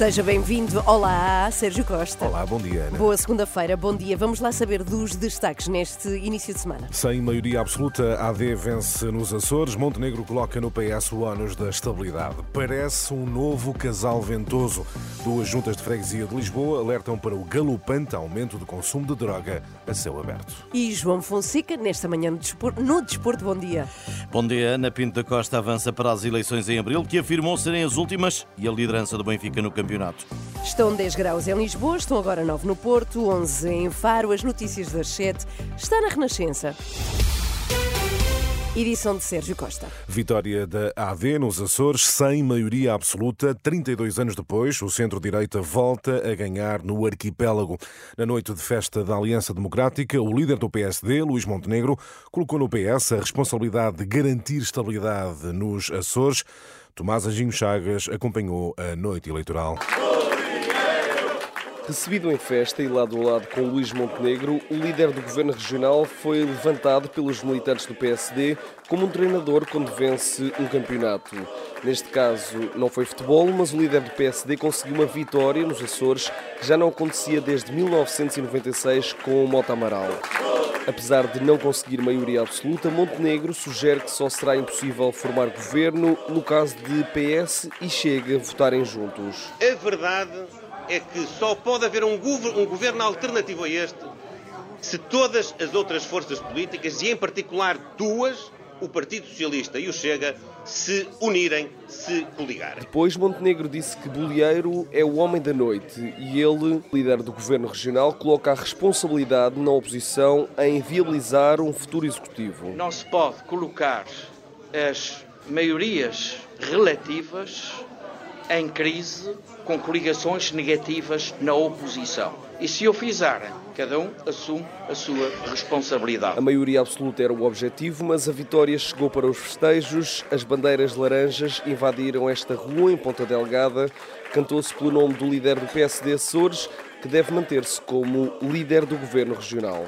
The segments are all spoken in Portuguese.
Seja bem-vindo. Olá, Sérgio Costa. Olá, bom dia. Ana. Boa segunda-feira, bom dia. Vamos lá saber dos destaques neste início de semana. Sem maioria absoluta, a AD vence nos Açores. Montenegro coloca no PS o ónus da estabilidade. Parece um novo casal ventoso. Duas juntas de freguesia de Lisboa alertam para o galopante aumento do consumo de droga a céu aberto. E João Fonseca, nesta manhã no Desporto, no Desporto bom dia. Bom dia. Ana Pinto da Costa avança para as eleições em abril, que afirmou serem as últimas, e a liderança do Benfica no campeonato. Estão 10 graus em Lisboa, estão agora 9 no Porto, 11 em Faro. As notícias das 7 está na Renascença. Edição de Sérgio Costa. Vitória da AD nos Açores, sem maioria absoluta. 32 anos depois, o centro-direita volta a ganhar no arquipélago. Na noite de festa da Aliança Democrática, o líder do PSD, Luís Montenegro, colocou no PS a responsabilidade de garantir estabilidade nos Açores. Tomás Anjinho Chagas acompanhou a noite eleitoral. Recebido em festa e lado a lado com Luís Montenegro, o líder do governo regional foi levantado pelos militantes do PSD como um treinador quando vence um campeonato. Neste caso, não foi futebol, mas o líder do PSD conseguiu uma vitória nos Açores que já não acontecia desde 1996 com o Mota Amaral. Apesar de não conseguir maioria absoluta, Montenegro sugere que só será impossível formar governo no caso de PS e Chega votarem juntos. A verdade é que só pode haver um, um governo alternativo a este se todas as outras forças políticas, e em particular duas, o Partido Socialista e o Chega, se unirem, se coligarem. Depois, Montenegro disse que Bolieiro é o homem da noite e ele, líder do governo regional, coloca a responsabilidade na oposição em viabilizar um futuro executivo. Não se pode colocar as maiorias relativas em crise com coligações negativas na oposição. E se o fizerem, cada um assume a sua responsabilidade. A maioria absoluta era o objetivo, mas a vitória chegou para os festejos. As bandeiras laranjas invadiram esta rua em Ponta Delgada. Cantou-se pelo nome do líder do PSD Açores, que deve manter-se como líder do governo regional.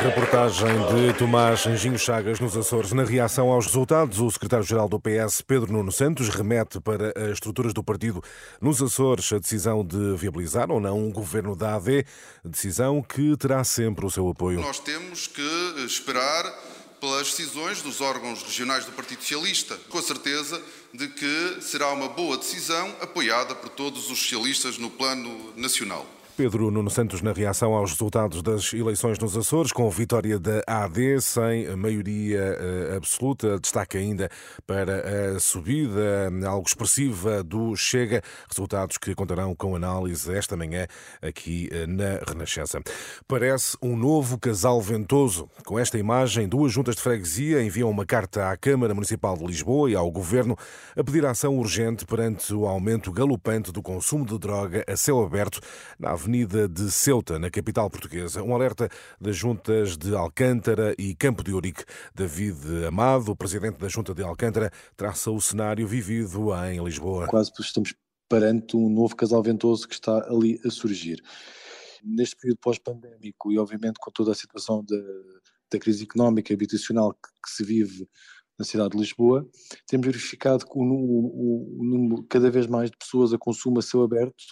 Reportagem de Tomás Anjinho Chagas nos Açores. Na reação aos resultados, o secretário-geral do PS, Pedro Nuno Santos, remete para as estruturas do partido nos Açores a decisão de viabilizar ou não um governo da AD, decisão que terá sempre o seu apoio. Nós temos que esperar pelas decisões dos órgãos regionais do Partido Socialista, com a certeza de que será uma boa decisão apoiada por todos os socialistas no plano nacional. Pedro Nuno Santos na reação aos resultados das eleições nos Açores, com vitória da AD sem maioria absoluta. Destaca ainda para a subida algo expressiva do Chega, resultados que contarão com análise esta manhã aqui na Renascença. Parece um novo casal ventoso. Com esta imagem, duas juntas de freguesia enviam uma carta à Câmara Municipal de Lisboa e ao Governo a pedir ação urgente perante o aumento galopante do consumo de droga a céu aberto na Avenida Avenida de Ceuta, na capital portuguesa. Um alerta das juntas de Alcântara e Campo de Ourique. David Amado, presidente da junta de Alcântara, traça o cenário vivido em Lisboa. Quase estamos perante um novo casal ventoso que está ali a surgir. Neste período pós-pandémico e, obviamente, com toda a situação da, da crise económica e habitacional que, que se vive na cidade de Lisboa, temos verificado que o, o, o número cada vez mais de pessoas a consumo a céu aberto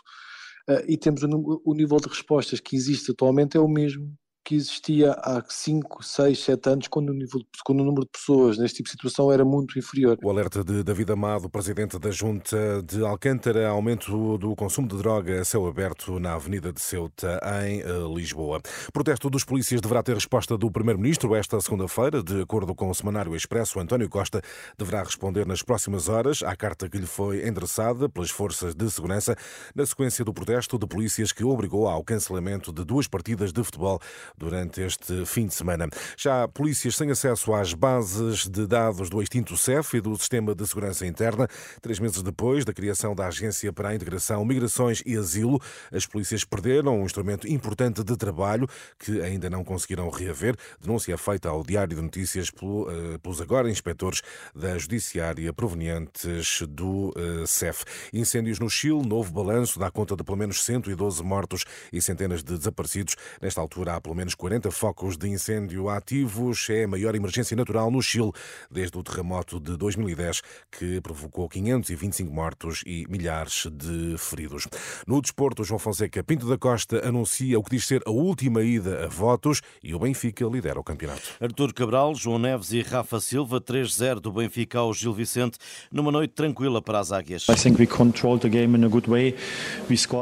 e temos o, o, nível de respostas que existe atualmente é o mesmo que existia há 5, 6, 7 anos, quando o, nível, quando o número de pessoas neste tipo de situação era muito inferior. O alerta de David Amado, presidente da Junta de Alcântara, aumento do consumo de droga a céu aberto na Avenida de Ceuta, em Lisboa. Protesto dos polícias deverá ter resposta do Primeiro-Ministro esta segunda-feira. De acordo com o Semanário Expresso, António Costa deverá responder nas próximas horas à carta que lhe foi endereçada pelas forças de segurança na sequência do protesto de polícias que obrigou ao cancelamento de duas partidas de futebol durante este fim de semana. Já polícias têm acesso às bases de dados do extinto CEF e do Sistema de Segurança Interna. Três meses depois da criação da Agência para a Integração, Migrações e Asilo, as polícias perderam um instrumento importante de trabalho que ainda não conseguiram reaver. Denúncia feita ao Diário de Notícias eh, pelos agora inspectores da Judiciária provenientes do eh, CEF. Incêndios no Chile, novo balanço dá conta de pelo menos 112 mortos e centenas de desaparecidos. Nesta altura há pelo menos 40 focos de incêndio ativos. É a maior emergência natural no Chile desde o terremoto de 2010 que provocou 525 mortos e milhares de feridos. No desporto, João Fonseca Pinto da Costa anuncia o que diz ser a última ida a votos e o Benfica lidera o campeonato. Artur Cabral, João Neves e Rafa Silva, 3-0 do Benfica ao Gil Vicente, numa noite tranquila para as águias.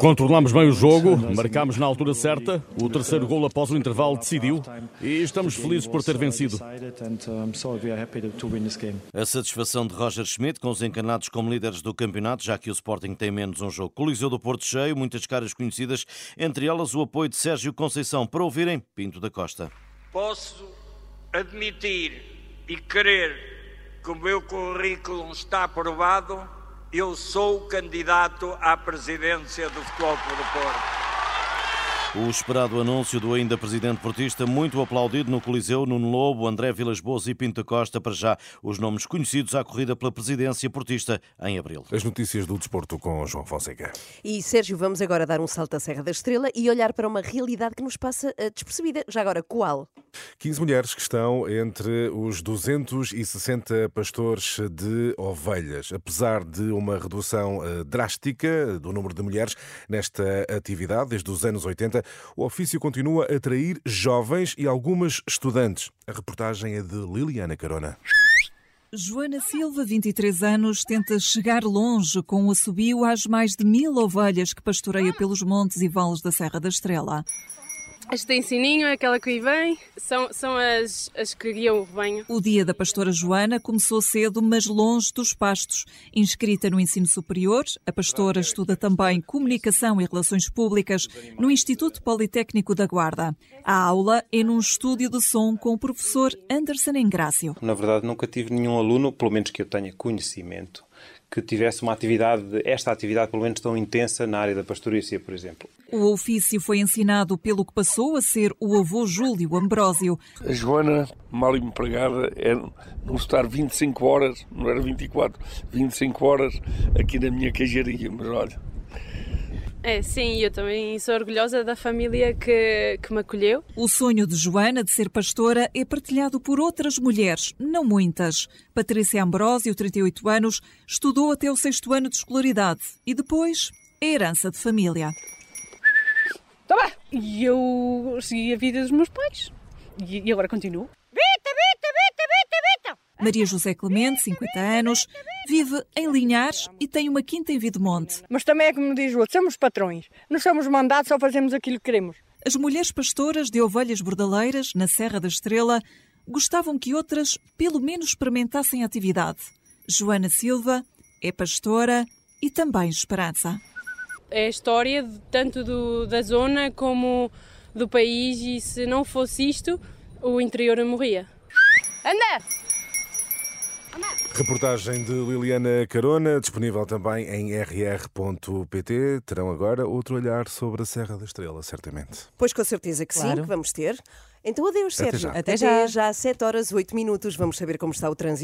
Controlamos bem o jogo, marcámos na altura certa, o terceiro gol após o intervalo decidiu e estamos felizes por ter vencido. A satisfação de Roger Schmidt com os encanados como líderes do campeonato, já que o Sporting tem menos um jogo. Coliseu do Porto cheio, muitas caras conhecidas, entre elas o apoio de Sérgio Conceição. Para ouvirem, Pinto da Costa. Posso admitir e querer que o meu currículo está aprovado, eu sou candidato à presidência do Futebol Clube do Porto. O esperado anúncio do ainda presidente portista, muito aplaudido no Coliseu, Nuno Lobo, André Vilas Boas e Pinto Costa, para já os nomes conhecidos à corrida pela presidência portista em abril. As notícias do desporto com João Fonseca. E Sérgio, vamos agora dar um salto à Serra da Estrela e olhar para uma realidade que nos passa eh, despercebida. Já agora, qual? 15 mulheres que estão entre os 260 pastores de ovelhas. Apesar de uma redução eh, drástica do número de mulheres nesta atividade desde os anos 80, o ofício continua a atrair jovens e algumas estudantes. A reportagem é de Liliana Carona. Joana Silva, 23 anos, tenta chegar longe com o assobio às mais de mil ovelhas que pastoreia pelos montes e vales da Serra da Estrela. Este tem sininho, é aquela que aí vem, são, são as, as que guiam o rebanho. O dia da pastora Joana começou cedo, mas longe dos pastos. Inscrita no ensino superior, a pastora estuda também comunicação e relações públicas no Instituto Politécnico da Guarda. A aula é num estúdio de som com o professor Anderson Engrácio. Na verdade, nunca tive nenhum aluno, pelo menos que eu tenha conhecimento, que tivesse uma atividade, esta atividade pelo menos tão intensa na área da pastorícia, por exemplo. O ofício foi ensinado pelo que passou a ser o avô Júlio Ambrósio. A Joana, mal empregada, é não estar 25 horas, não era 24, 25 horas aqui na minha queijaria, mas olha, é, sim, eu também sou orgulhosa da família que, que me acolheu. O sonho de Joana de ser pastora é partilhado por outras mulheres, não muitas. Patrícia Ambrósio, 38 anos, estudou até o sexto ano de escolaridade e depois a herança de família. Tá bem, e eu segui a vida dos meus pais e, e agora continuo. Maria José Clemente, 50 anos, vive em Linhares e tem uma quinta em Videmonte. Mas também é como diz o outro, somos patrões. Não somos mandados, só fazemos aquilo que queremos. As mulheres pastoras de ovelhas bordaleiras, na Serra da Estrela, gostavam que outras pelo menos experimentassem a atividade. Joana Silva é pastora e também esperança. É a história de, tanto do, da zona como do país e se não fosse isto, o interior morria. Anda! Reportagem de Liliana Carona, disponível também em rr.pt. Terão agora outro olhar sobre a Serra da Estrela, certamente. Pois com certeza que claro. sim, que vamos ter. Então adeus, Até Sérgio. já. Até, Até já. já, 7 horas 8 minutos. Vamos saber como está o trânsito.